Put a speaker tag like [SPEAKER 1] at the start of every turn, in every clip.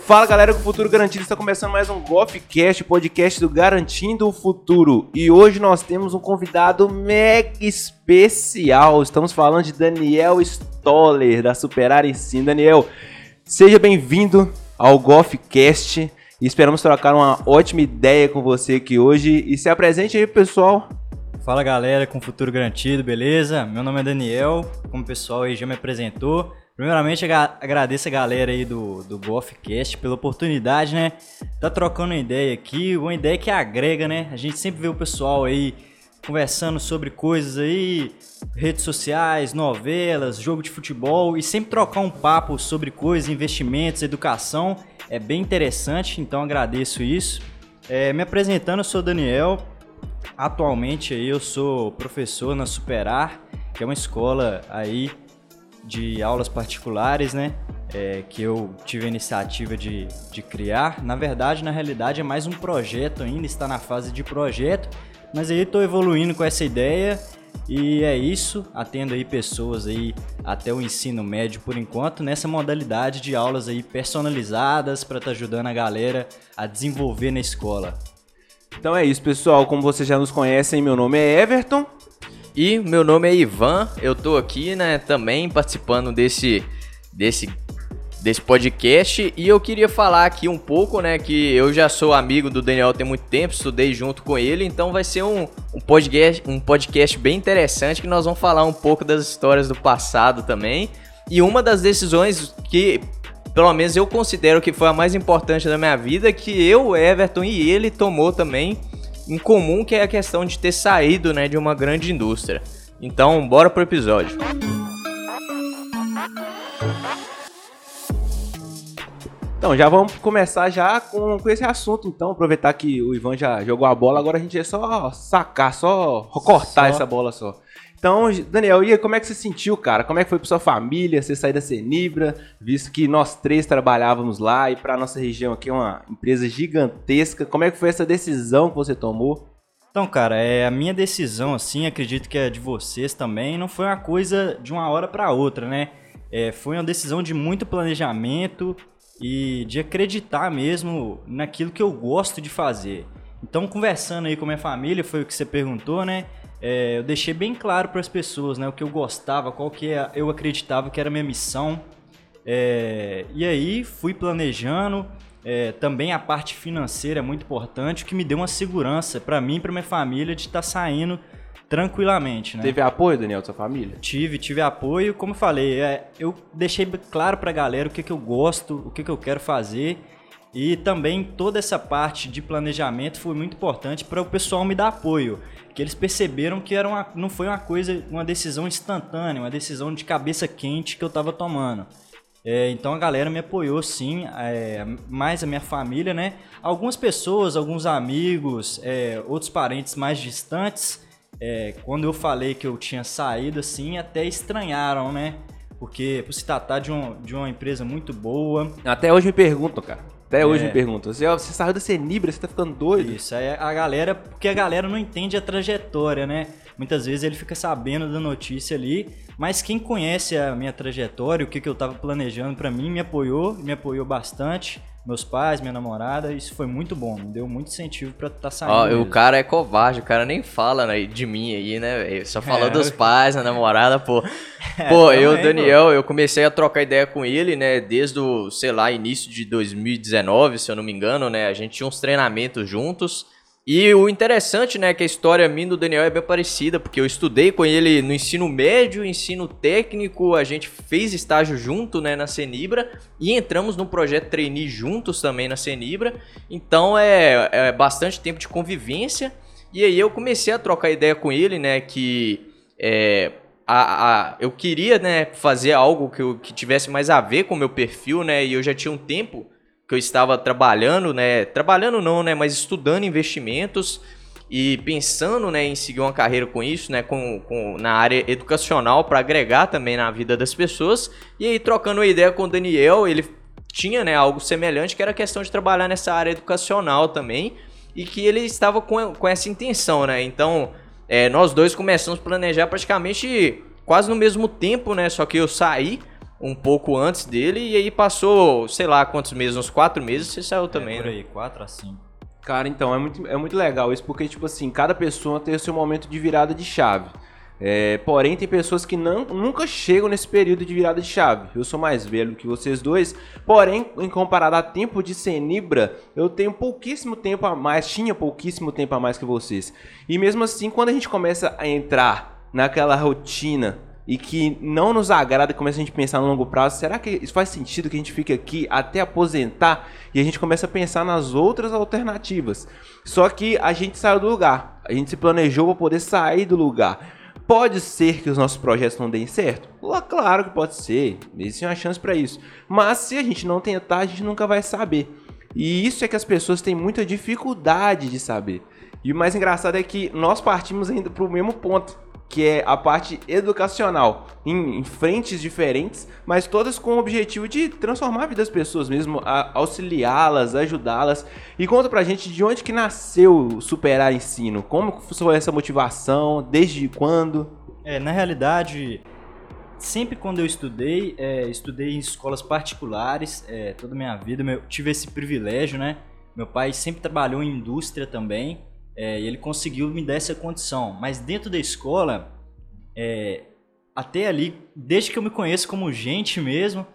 [SPEAKER 1] Fala galera do Futuro Garantido, está começando mais um Golfcast, podcast do Garantindo o Futuro. E hoje nós temos um convidado mega especial. Estamos falando de Daniel Stoller, da Superar Ensino. Daniel, seja bem-vindo ao Golfcast e esperamos trocar uma ótima ideia com você aqui hoje. E se apresente aí, pessoal.
[SPEAKER 2] Fala galera, com Futuro Garantido, beleza? Meu nome é Daniel, como o pessoal aí já me apresentou. Primeiramente, agradeço a galera aí do, do Golfcast pela oportunidade, né? Tá trocando ideia aqui, uma ideia que agrega, né? A gente sempre vê o pessoal aí conversando sobre coisas aí, redes sociais, novelas, jogo de futebol e sempre trocar um papo sobre coisas, investimentos, educação. É bem interessante, então agradeço isso. É, me apresentando, eu sou Daniel. Atualmente aí eu sou professor na Superar, que é uma escola aí de aulas particulares, né? É, que eu tive a iniciativa de, de criar. Na verdade, na realidade, é mais um projeto ainda, está na fase de projeto, mas aí estou evoluindo com essa ideia e é isso. Atendo aí pessoas aí até o ensino médio por enquanto nessa modalidade de aulas aí personalizadas para estar tá ajudando a galera a desenvolver na escola.
[SPEAKER 1] Então é isso, pessoal. Como vocês já nos conhecem, meu nome é Everton.
[SPEAKER 3] E meu nome é Ivan, eu tô aqui, né, também participando desse desse desse podcast e eu queria falar aqui um pouco, né, que eu já sou amigo do Daniel tem muito tempo, estudei junto com ele, então vai ser um, um podcast um podcast bem interessante que nós vamos falar um pouco das histórias do passado também. E uma das decisões que pelo menos eu considero que foi a mais importante da minha vida, que eu, Everton e ele tomou também em comum, que é a questão de ter saído né, de uma grande indústria. Então, bora pro episódio.
[SPEAKER 1] Então, já vamos começar já com, com esse assunto, então. Aproveitar que o Ivan já jogou a bola, agora a gente é só sacar, só cortar só. essa bola só. Então, Daniel, e como é que você sentiu, cara? Como é que foi pra sua família, você sair da Cenibra, visto que nós três trabalhávamos lá e pra nossa região aqui é uma empresa gigantesca. Como é que foi essa decisão que você tomou?
[SPEAKER 2] Então, cara, é, a minha decisão, assim, acredito que é de vocês também, não foi uma coisa de uma hora para outra, né? É, foi uma decisão de muito planejamento e de acreditar mesmo naquilo que eu gosto de fazer. Então, conversando aí com minha família, foi o que você perguntou, né? É, eu deixei bem claro para as pessoas né, o que eu gostava, qual que é, eu acreditava que era a minha missão. É, e aí fui planejando. É, também a parte financeira é muito importante, o que me deu uma segurança para mim e para minha família de estar tá saindo tranquilamente. Né?
[SPEAKER 1] Teve apoio, Daniel, da sua família?
[SPEAKER 2] Tive, tive apoio. Como eu falei, é, eu deixei claro para a galera o que, que eu gosto, o que, que eu quero fazer. E também toda essa parte de planejamento foi muito importante para o pessoal me dar apoio que eles perceberam que era uma, não foi uma coisa, uma decisão instantânea, uma decisão de cabeça quente que eu estava tomando. É, então a galera me apoiou sim, é, mais a minha família, né? Algumas pessoas, alguns amigos, é, outros parentes mais distantes, é, quando eu falei que eu tinha saído assim, até estranharam, né? Porque por se tratar de, um, de uma empresa muito boa.
[SPEAKER 1] Até hoje me perguntam, cara. Até hoje é. me perguntam. Você, você saiu da Cenibra, você tá ficando doido?
[SPEAKER 2] Isso, aí a galera, porque a galera não entende a trajetória, né? Muitas vezes ele fica sabendo da notícia ali, mas quem conhece a minha trajetória, o que, que eu tava planejando para mim, me apoiou, me apoiou bastante meus pais, minha namorada, isso foi muito bom, me deu muito incentivo pra estar tá saindo.
[SPEAKER 3] Ó, o cara é covarde, o cara nem fala né, de mim aí, né? Só falou é, dos pais, da namorada, pô. É, pô, também, eu, Daniel, eu comecei a trocar ideia com ele, né? Desde o, sei lá, início de 2019, se eu não me engano, né? A gente tinha uns treinamentos juntos. E o interessante, né, que a história minha do Daniel é bem parecida, porque eu estudei com ele no ensino médio, ensino técnico, a gente fez estágio junto, né, na Cenibra, e entramos no projeto trainee juntos também na Cenibra, então é, é bastante tempo de convivência, e aí eu comecei a trocar ideia com ele, né, que é, a, a, eu queria, né, fazer algo que, que tivesse mais a ver com o meu perfil, né, e eu já tinha um tempo que eu estava trabalhando, né? Trabalhando não, né? Mas estudando investimentos e pensando, né, em seguir uma carreira com isso, né, com, com na área educacional para agregar também na vida das pessoas. E aí trocando uma ideia com o Daniel, ele tinha, né, algo semelhante que era a questão de trabalhar nessa área educacional também e que ele estava com, com essa intenção, né? Então, é, nós dois começamos a planejar praticamente quase no mesmo tempo, né? Só que eu saí um pouco antes dele, e aí passou, sei lá quantos meses, uns quatro meses, você saiu também,
[SPEAKER 2] é, por
[SPEAKER 3] né?
[SPEAKER 2] aí, quatro a cinco.
[SPEAKER 1] Cara, então, é muito, é muito legal isso, porque, tipo assim, cada pessoa tem o seu momento de virada de chave. É, porém, tem pessoas que não, nunca chegam nesse período de virada de chave. Eu sou mais velho que vocês dois, porém, em comparado a tempo de Senibra, eu tenho pouquíssimo tempo a mais, tinha pouquíssimo tempo a mais que vocês. E mesmo assim, quando a gente começa a entrar naquela rotina e que não nos agrada, começa a gente pensar no longo prazo, será que isso faz sentido que a gente fique aqui até aposentar? E a gente começa a pensar nas outras alternativas. Só que a gente saiu do lugar, a gente se planejou para poder sair do lugar. Pode ser que os nossos projetos não deem certo? Claro que pode ser, existe uma chance para isso. Mas se a gente não tentar, a gente nunca vai saber. E isso é que as pessoas têm muita dificuldade de saber. E o mais engraçado é que nós partimos ainda para o mesmo ponto que é a parte educacional, em, em frentes diferentes, mas todas com o objetivo de transformar a vida das pessoas mesmo, auxiliá-las, ajudá-las. E conta pra gente de onde que nasceu o Superar Ensino, como foi essa motivação, desde quando?
[SPEAKER 2] É, na realidade, sempre quando eu estudei, é, estudei em escolas particulares, é, toda a minha vida, eu tive esse privilégio, né? Meu pai sempre trabalhou em indústria também, é, ele conseguiu me dar essa condição. Mas dentro da escola, é, até ali, desde que eu me conheço como gente mesmo,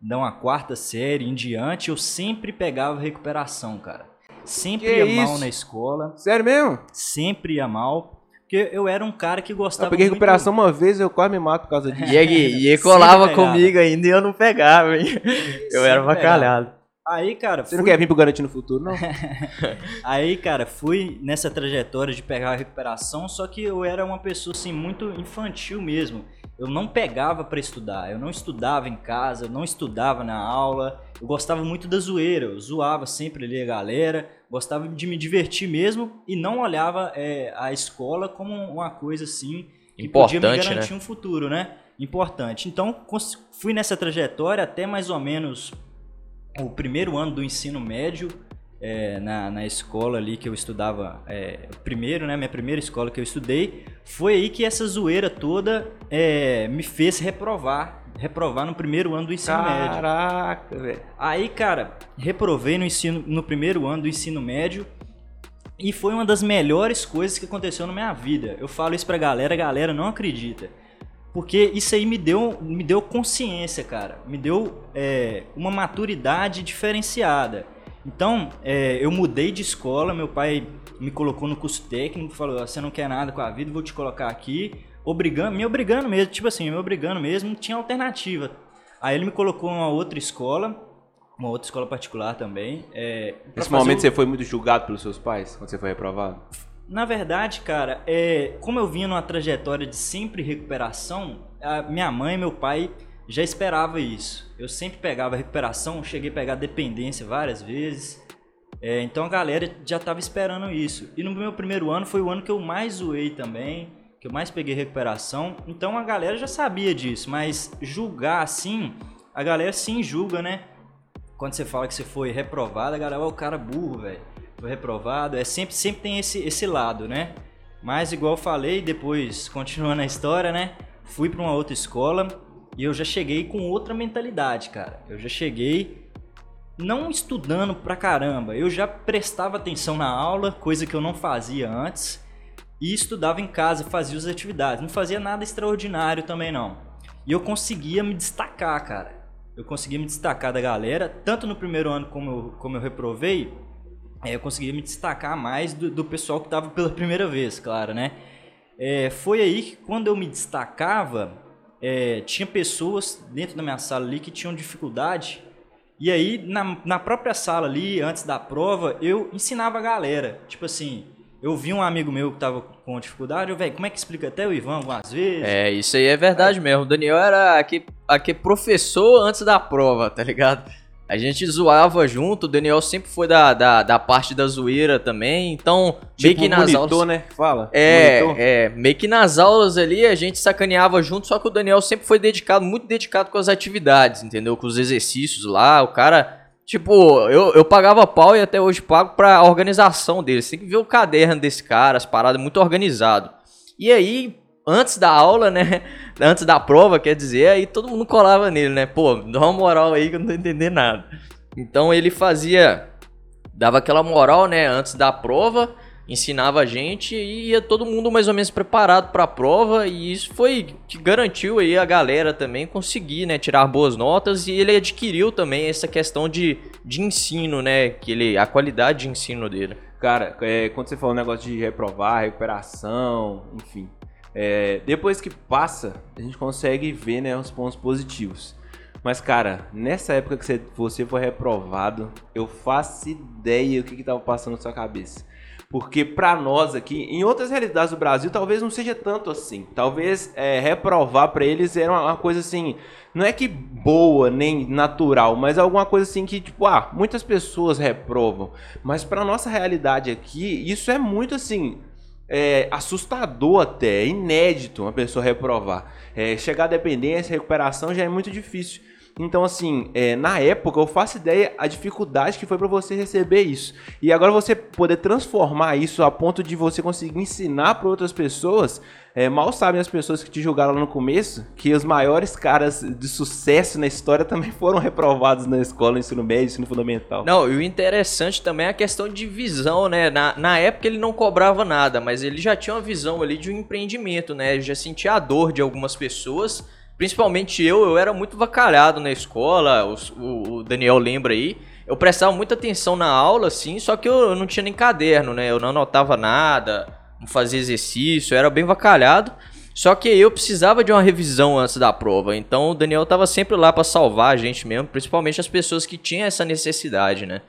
[SPEAKER 2] da uma quarta série em diante, eu sempre pegava recuperação, cara. Sempre que ia isso? mal na escola.
[SPEAKER 1] Sério mesmo?
[SPEAKER 2] Sempre ia mal. Porque eu era um cara que gostava.
[SPEAKER 1] Eu peguei muito... recuperação uma vez eu quase me mato por causa disso.
[SPEAKER 3] e ele colava comigo ainda e eu não pegava, hein? Eu sempre era bacalhado.
[SPEAKER 2] Aí, cara.
[SPEAKER 1] Você fui... não quer vir pro Garantir no futuro, não?
[SPEAKER 2] aí, cara, fui nessa trajetória de pegar a recuperação, só que eu era uma pessoa, assim, muito infantil mesmo. Eu não pegava para estudar, eu não estudava em casa, eu não estudava na aula. Eu gostava muito da zoeira, eu zoava sempre ali a galera, gostava de me divertir mesmo e não olhava é, a escola como uma coisa assim que
[SPEAKER 3] Importante,
[SPEAKER 2] podia me garantir
[SPEAKER 3] né?
[SPEAKER 2] um futuro, né? Importante. Então, fui nessa trajetória até mais ou menos o primeiro ano do ensino médio é, na, na escola ali que eu estudava, é, primeiro, né, minha primeira escola que eu estudei, foi aí que essa zoeira toda é, me fez reprovar, reprovar no primeiro ano do ensino
[SPEAKER 1] Caraca,
[SPEAKER 2] médio.
[SPEAKER 1] Caraca, velho.
[SPEAKER 2] Aí, cara, reprovei no ensino, no primeiro ano do ensino médio e foi uma das melhores coisas que aconteceu na minha vida. Eu falo isso pra galera, a galera não acredita. Porque isso aí me deu, me deu consciência, cara. Me deu é, uma maturidade diferenciada. Então, é, eu mudei de escola, meu pai me colocou no curso técnico, falou, você não quer nada com a vida, vou te colocar aqui. Obrigando, me obrigando mesmo, tipo assim, me obrigando mesmo, não tinha alternativa. Aí ele me colocou em uma outra escola, uma outra escola particular também. É,
[SPEAKER 1] Nesse momento o... você foi muito julgado pelos seus pais, quando você foi reprovado?
[SPEAKER 2] Na verdade, cara, é, como eu vinha numa trajetória de sempre recuperação, minha mãe e meu pai já esperava isso. Eu sempre pegava recuperação, cheguei a pegar dependência várias vezes. É, então a galera já estava esperando isso. E no meu primeiro ano foi o ano que eu mais zoei também, que eu mais peguei recuperação. Então a galera já sabia disso, mas julgar assim, a galera sim julga, né? Quando você fala que você foi reprovado, a galera, é o cara burro, velho reprovado. É sempre, sempre tem esse, esse lado, né? Mas igual eu falei, depois continuando a história, né? Fui para uma outra escola e eu já cheguei com outra mentalidade, cara. Eu já cheguei não estudando pra caramba, eu já prestava atenção na aula, coisa que eu não fazia antes, e estudava em casa, fazia as atividades. Não fazia nada extraordinário também não. E eu conseguia me destacar, cara. Eu conseguia me destacar da galera, tanto no primeiro ano como eu, como eu reprovei, eu conseguia me destacar mais do, do pessoal que estava pela primeira vez, claro, né? É, foi aí que quando eu me destacava, é, tinha pessoas dentro da minha sala ali que tinham dificuldade. E aí, na, na própria sala ali, antes da prova, eu ensinava a galera. Tipo assim, eu vi um amigo meu que tava com dificuldade, eu, velho, como é que explica até o Ivan algumas vezes?
[SPEAKER 3] É, isso aí é verdade é. mesmo. O Daniel era aqui, aqui professor antes da prova, tá ligado? A gente zoava junto, o Daniel sempre foi da, da, da parte da zoeira também, então
[SPEAKER 1] tipo meio que nas monitor, aulas. né? Fala.
[SPEAKER 3] É, monitor. é, meio que nas aulas ali a gente sacaneava junto, só que o Daniel sempre foi dedicado, muito dedicado com as atividades, entendeu? Com os exercícios lá, o cara. Tipo, eu, eu pagava pau e até hoje pago pra organização dele. Você tem que ver o caderno desse cara, as paradas, muito organizado. E aí, antes da aula, né? Antes da prova, quer dizer, aí todo mundo colava nele, né? Pô, dá uma moral aí que eu não tô entendendo nada. Então ele fazia. Dava aquela moral, né? Antes da prova ensinava a gente e ia todo mundo mais ou menos preparado para a prova e isso foi que garantiu aí a galera também conseguir, né, tirar boas notas e ele adquiriu também essa questão de, de ensino, né, que ele a qualidade de ensino dele.
[SPEAKER 1] Cara, é, quando você falou o negócio de reprovar, recuperação, enfim, é, depois que passa, a gente consegue ver, né, os pontos positivos. Mas, cara, nessa época que você, foi reprovado, eu faço ideia o que, que tava passando na sua cabeça. Porque para nós aqui, em outras realidades do Brasil, talvez não seja tanto assim. Talvez é, reprovar para eles era uma, coisa assim, não é que boa nem natural, mas alguma coisa assim que tipo, ah, muitas pessoas reprovam. Mas para nossa realidade aqui, isso é muito assim, é, assustador até, inédito uma pessoa reprovar. É, chegar à dependência, recuperação já é muito difícil. Então, assim, é, na época eu faço ideia a dificuldade que foi para você receber isso. E agora você poder transformar isso a ponto de você conseguir ensinar para outras pessoas. É, mal sabem as pessoas que te julgaram lá no começo que os maiores caras de sucesso na história também foram reprovados na escola, no ensino médio, ensino fundamental.
[SPEAKER 3] Não, e o interessante também é a questão de visão, né? Na, na época ele não cobrava nada, mas ele já tinha uma visão ali de um empreendimento, né? Ele já sentia a dor de algumas pessoas Principalmente eu, eu era muito vacalhado na escola, o, o Daniel lembra aí. Eu prestava muita atenção na aula, assim, só que eu, eu não tinha nem caderno, né? Eu não anotava nada, não fazia exercício, eu era bem vacalhado. Só que eu precisava de uma revisão antes da prova. Então o Daniel estava sempre lá para salvar a gente mesmo, principalmente as pessoas que tinham essa necessidade, né?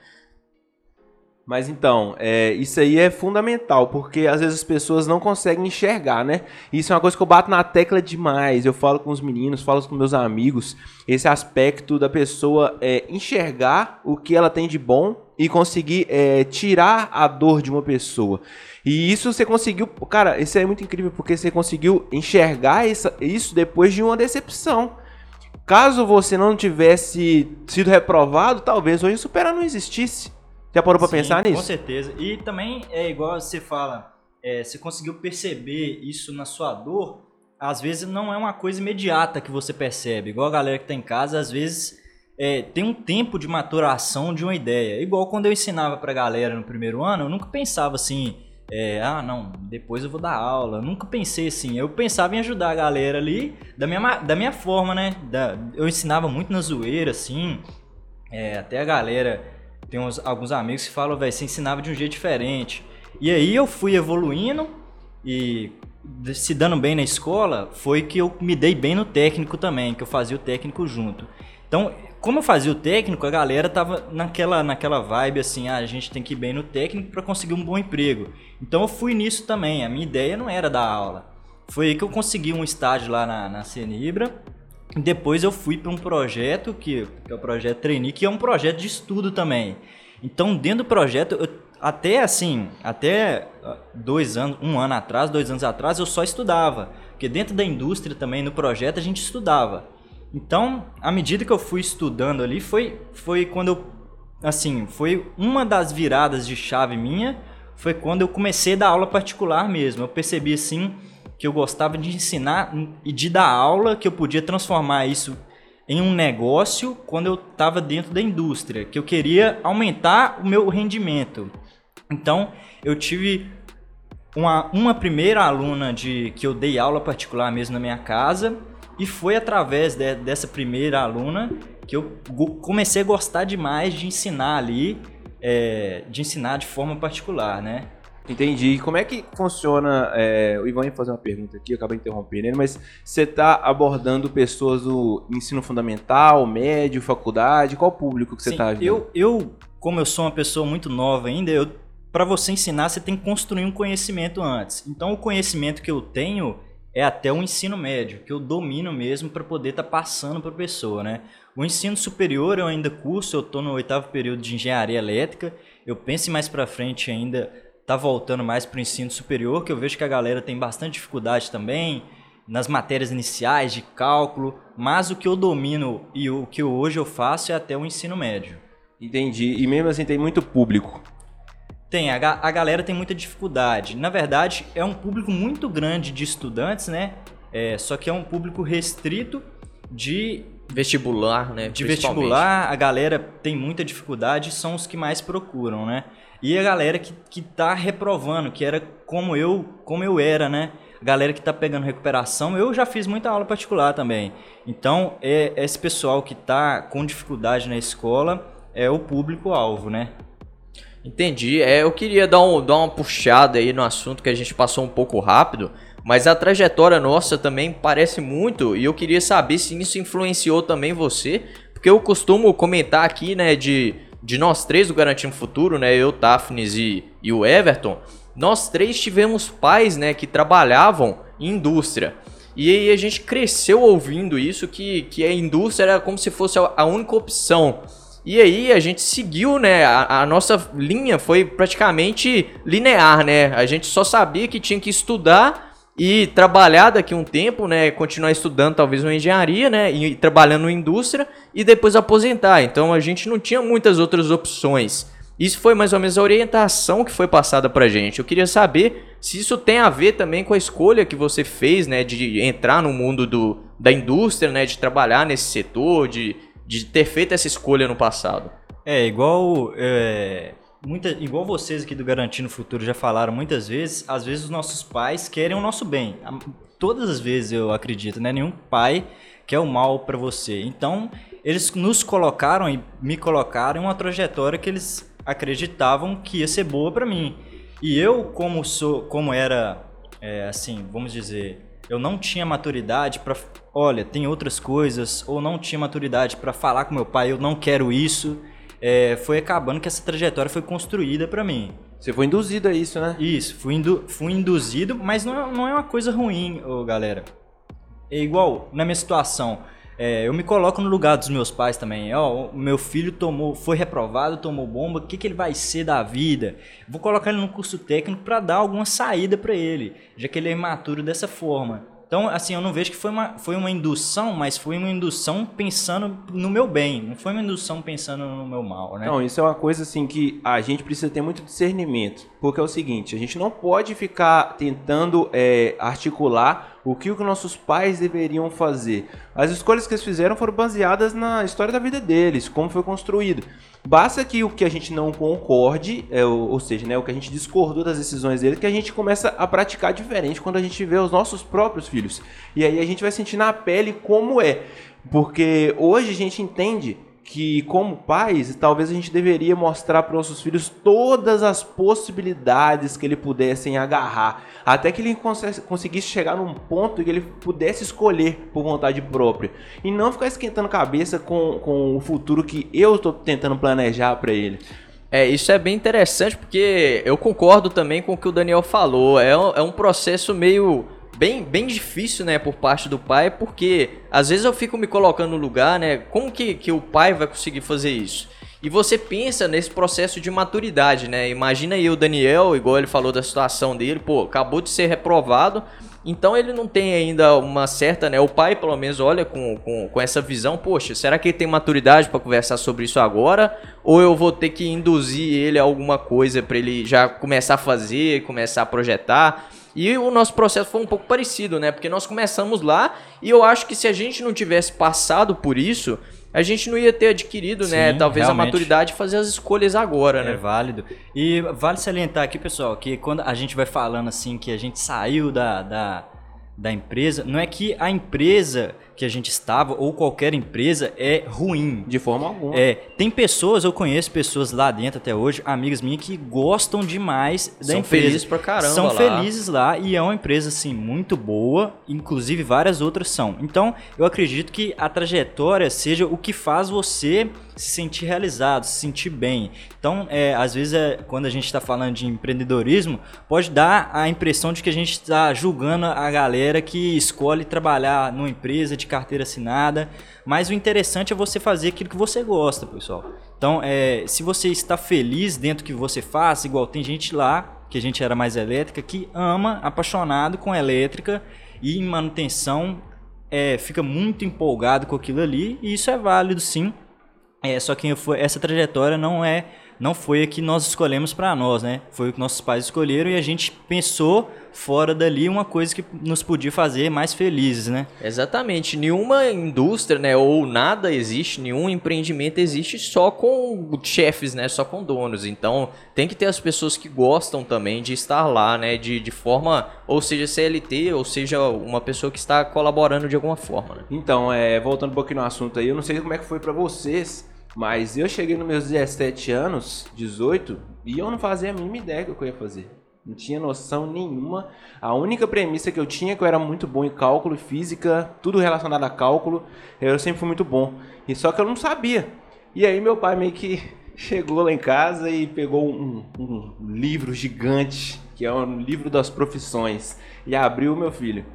[SPEAKER 1] Mas então, é, isso aí é fundamental, porque às vezes as pessoas não conseguem enxergar, né? Isso é uma coisa que eu bato na tecla demais. Eu falo com os meninos, falo com meus amigos, esse aspecto da pessoa é, enxergar o que ela tem de bom e conseguir é, tirar a dor de uma pessoa. E isso você conseguiu, cara, isso é muito incrível, porque você conseguiu enxergar isso, isso depois de uma decepção. Caso você não tivesse sido reprovado, talvez hoje superar não existisse. Já parou pra Sim, pensar nisso?
[SPEAKER 2] Com certeza. E também é igual você fala, é, você conseguiu perceber isso na sua dor, às vezes não é uma coisa imediata que você percebe. Igual a galera que tá em casa, às vezes é, tem um tempo de maturação de uma ideia. Igual quando eu ensinava pra galera no primeiro ano, eu nunca pensava assim, é, ah, não, depois eu vou dar aula. Eu nunca pensei assim. Eu pensava em ajudar a galera ali da minha, da minha forma, né? Da, eu ensinava muito na zoeira, assim. É, até a galera tem uns, alguns amigos que falam, velho, você ensinava de um jeito diferente. E aí eu fui evoluindo e se dando bem na escola, foi que eu me dei bem no técnico também, que eu fazia o técnico junto. Então, como eu fazia o técnico, a galera tava naquela, naquela vibe assim, ah, a gente tem que ir bem no técnico para conseguir um bom emprego. Então eu fui nisso também, a minha ideia não era dar aula. Foi aí que eu consegui um estágio lá na, na Cenibra, depois eu fui para um projeto, que, que, é o projeto Trainee, que é um projeto de estudo também. Então, dentro do projeto, eu, até assim, até ah, dois anos, um ano atrás, dois anos atrás, eu só estudava. Porque dentro da indústria também, no projeto, a gente estudava. Então, à medida que eu fui estudando ali, foi, foi quando eu, assim, foi uma das viradas de chave minha, foi quando eu comecei a dar aula particular mesmo. Eu percebi, assim, que eu gostava de ensinar e de dar aula, que eu podia transformar isso em um negócio quando eu estava dentro da indústria, que eu queria aumentar o meu rendimento. Então, eu tive uma, uma primeira aluna de que eu dei aula particular mesmo na minha casa, e foi através de, dessa primeira aluna que eu comecei a gostar demais de ensinar ali, é, de ensinar de forma particular, né?
[SPEAKER 1] Entendi. E como é que funciona? É, o Ivan ia fazer uma pergunta aqui, eu acabei interrompendo ele, mas você está abordando pessoas do ensino fundamental, médio, faculdade? Qual público que você está
[SPEAKER 2] vendo? Eu, eu, como eu sou uma pessoa muito nova ainda, eu, para você ensinar, você tem que construir um conhecimento antes. Então, o conhecimento que eu tenho é até o ensino médio, que eu domino mesmo para poder estar tá passando para a pessoa, né? O ensino superior eu ainda curso, eu estou no oitavo período de engenharia elétrica. Eu penso mais para frente ainda tá voltando mais para o ensino superior, que eu vejo que a galera tem bastante dificuldade também nas matérias iniciais de cálculo, mas o que eu domino e o que hoje eu faço é até o ensino médio.
[SPEAKER 1] Entendi. E mesmo assim tem muito público.
[SPEAKER 2] Tem, a, a galera tem muita dificuldade. Na verdade, é um público muito grande de estudantes, né? É, só que é um público restrito de
[SPEAKER 3] vestibular, né?
[SPEAKER 2] De vestibular, a galera tem muita dificuldade, são os que mais procuram, né? E a galera que, que tá reprovando, que era como eu, como eu era, né? Galera que tá pegando recuperação, eu já fiz muita aula particular também. Então, é esse pessoal que tá com dificuldade na escola é o público-alvo, né?
[SPEAKER 3] Entendi. É, eu queria dar, um, dar uma puxada aí no assunto que a gente passou um pouco rápido, mas a trajetória nossa também parece muito e eu queria saber se isso influenciou também você, porque eu costumo comentar aqui, né, de, de nós três do Garantindo Futuro, né, eu, Tafnis e, e o Everton, nós três tivemos pais, né, que trabalhavam em indústria. E aí a gente cresceu ouvindo isso, que, que a indústria era como se fosse a única opção e aí a gente seguiu, né? A, a, nossa linha foi praticamente linear, né? A gente só sabia que tinha que estudar e trabalhar daqui um tempo, né? Continuar estudando talvez uma engenharia, né? E trabalhando em indústria e depois aposentar. Então a gente não tinha muitas outras opções. Isso foi mais ou menos a orientação que foi passada pra gente. Eu queria saber se isso tem a ver também com a escolha que você fez, né? De entrar no mundo do, da indústria, né? De trabalhar nesse setor, de de ter feito essa escolha no passado.
[SPEAKER 2] É, igual. É, muita, igual vocês aqui do Garantindo Futuro já falaram muitas vezes, às vezes os nossos pais querem o nosso bem. Todas as vezes eu acredito, né? Nenhum pai quer o mal para você. Então, eles nos colocaram e me colocaram em uma trajetória que eles acreditavam que ia ser boa para mim. E eu, como sou, como era, é, assim, vamos dizer, eu não tinha maturidade para, olha, tem outras coisas, ou não tinha maturidade para falar com meu pai, eu não quero isso. É, foi acabando que essa trajetória foi construída para mim.
[SPEAKER 1] Você foi induzido a isso, né?
[SPEAKER 2] Isso, fui, indu fui induzido, mas não é, não é uma coisa ruim, ô, galera. É igual na minha situação. É, eu me coloco no lugar dos meus pais também. Ó, o meu filho tomou, foi reprovado, tomou bomba. O que, que ele vai ser da vida? Vou colocar ele no curso técnico para dar alguma saída para ele, já que ele é imaturo dessa forma. Então, assim, eu não vejo que foi uma, foi uma indução, mas foi uma indução pensando no meu bem, não foi uma indução pensando no meu mal, né?
[SPEAKER 1] Não, isso é uma coisa assim que a gente precisa ter muito discernimento, porque é o seguinte, a gente não pode ficar tentando é, articular o que os nossos pais deveriam fazer. As escolhas que eles fizeram foram baseadas na história da vida deles, como foi construído. Basta que o que a gente não concorde, é, ou seja, né, o que a gente discordou das decisões dele, que a gente começa a praticar diferente quando a gente vê os nossos próprios filhos. E aí a gente vai sentir na pele como é. Porque hoje a gente entende que, como pais, talvez a gente deveria mostrar para nossos filhos todas as possibilidades que ele pudessem agarrar, até que ele conseguisse chegar num ponto que ele pudesse escolher por vontade própria e não ficar esquentando cabeça com, com o futuro que eu estou tentando planejar para ele.
[SPEAKER 3] É, isso é bem interessante porque eu concordo também com o que o Daniel falou. É um, é um processo meio bem, bem difícil, né, por parte do pai, porque às vezes eu fico me colocando no lugar, né, como que, que o pai vai conseguir fazer isso? E você pensa nesse processo de maturidade, né? Imagina aí o Daniel, igual ele falou da situação dele, pô, acabou de ser reprovado, então ele não tem ainda uma certa, né? O pai, pelo menos, olha com, com, com essa visão, poxa, será que ele tem maturidade para conversar sobre isso agora? Ou eu vou ter que induzir ele a alguma coisa para ele já começar a fazer, começar a projetar? E o nosso processo foi um pouco parecido, né? Porque nós começamos lá e eu acho que se a gente não tivesse passado por isso, a gente não ia ter adquirido, né, Sim, né? Talvez realmente. a maturidade de fazer as escolhas agora, né?
[SPEAKER 2] É válido. E vale salientar aqui, pessoal, que quando a gente vai falando assim que a gente saiu da, da, da empresa, não é que a empresa que a gente estava, ou qualquer empresa, é ruim.
[SPEAKER 1] De forma alguma.
[SPEAKER 2] É, tem pessoas, eu conheço pessoas lá dentro até hoje, amigas minhas, que gostam demais da
[SPEAKER 3] São
[SPEAKER 2] empresa.
[SPEAKER 3] São felizes pra caramba
[SPEAKER 2] São
[SPEAKER 3] lá.
[SPEAKER 2] felizes lá e é uma empresa, assim, muito boa, inclusive várias outras são. Então, eu acredito que a trajetória seja o que faz você se sentir realizado, se sentir bem. Então, é, às vezes, é, quando a gente está falando de empreendedorismo, pode dar a impressão de que a gente está julgando a galera que escolhe trabalhar numa empresa de carteira assinada. Mas o interessante é você fazer aquilo que você gosta, pessoal. Então, é, se você está feliz dentro do que você faz, igual tem gente lá, que a gente era mais elétrica, que ama, apaixonado com elétrica e em manutenção, é, fica muito empolgado com aquilo ali, e isso é válido sim. É, só que essa trajetória não é não foi a que nós escolhemos para nós, né? Foi o que nossos pais escolheram e a gente pensou fora dali uma coisa que nos podia fazer mais felizes, né?
[SPEAKER 3] Exatamente. Nenhuma indústria, né, ou nada existe, nenhum empreendimento existe só com chefes, né, só com donos. Então, tem que ter as pessoas que gostam também de estar lá, né, de, de forma, ou seja, CLT, ou seja, uma pessoa que está colaborando de alguma forma. Né?
[SPEAKER 1] Então, é, voltando um pouquinho no assunto aí, eu não sei como é que foi para vocês, mas eu cheguei nos meus 17 anos, 18, e eu não fazia a mínima ideia do que eu ia fazer. Não tinha noção nenhuma. A única premissa que eu tinha é que eu era muito bom em cálculo física, tudo relacionado a cálculo, eu sempre fui muito bom. E só que eu não sabia. E aí meu pai meio que chegou lá em casa e pegou um, um livro gigante, que é um livro das profissões, e abriu meu filho.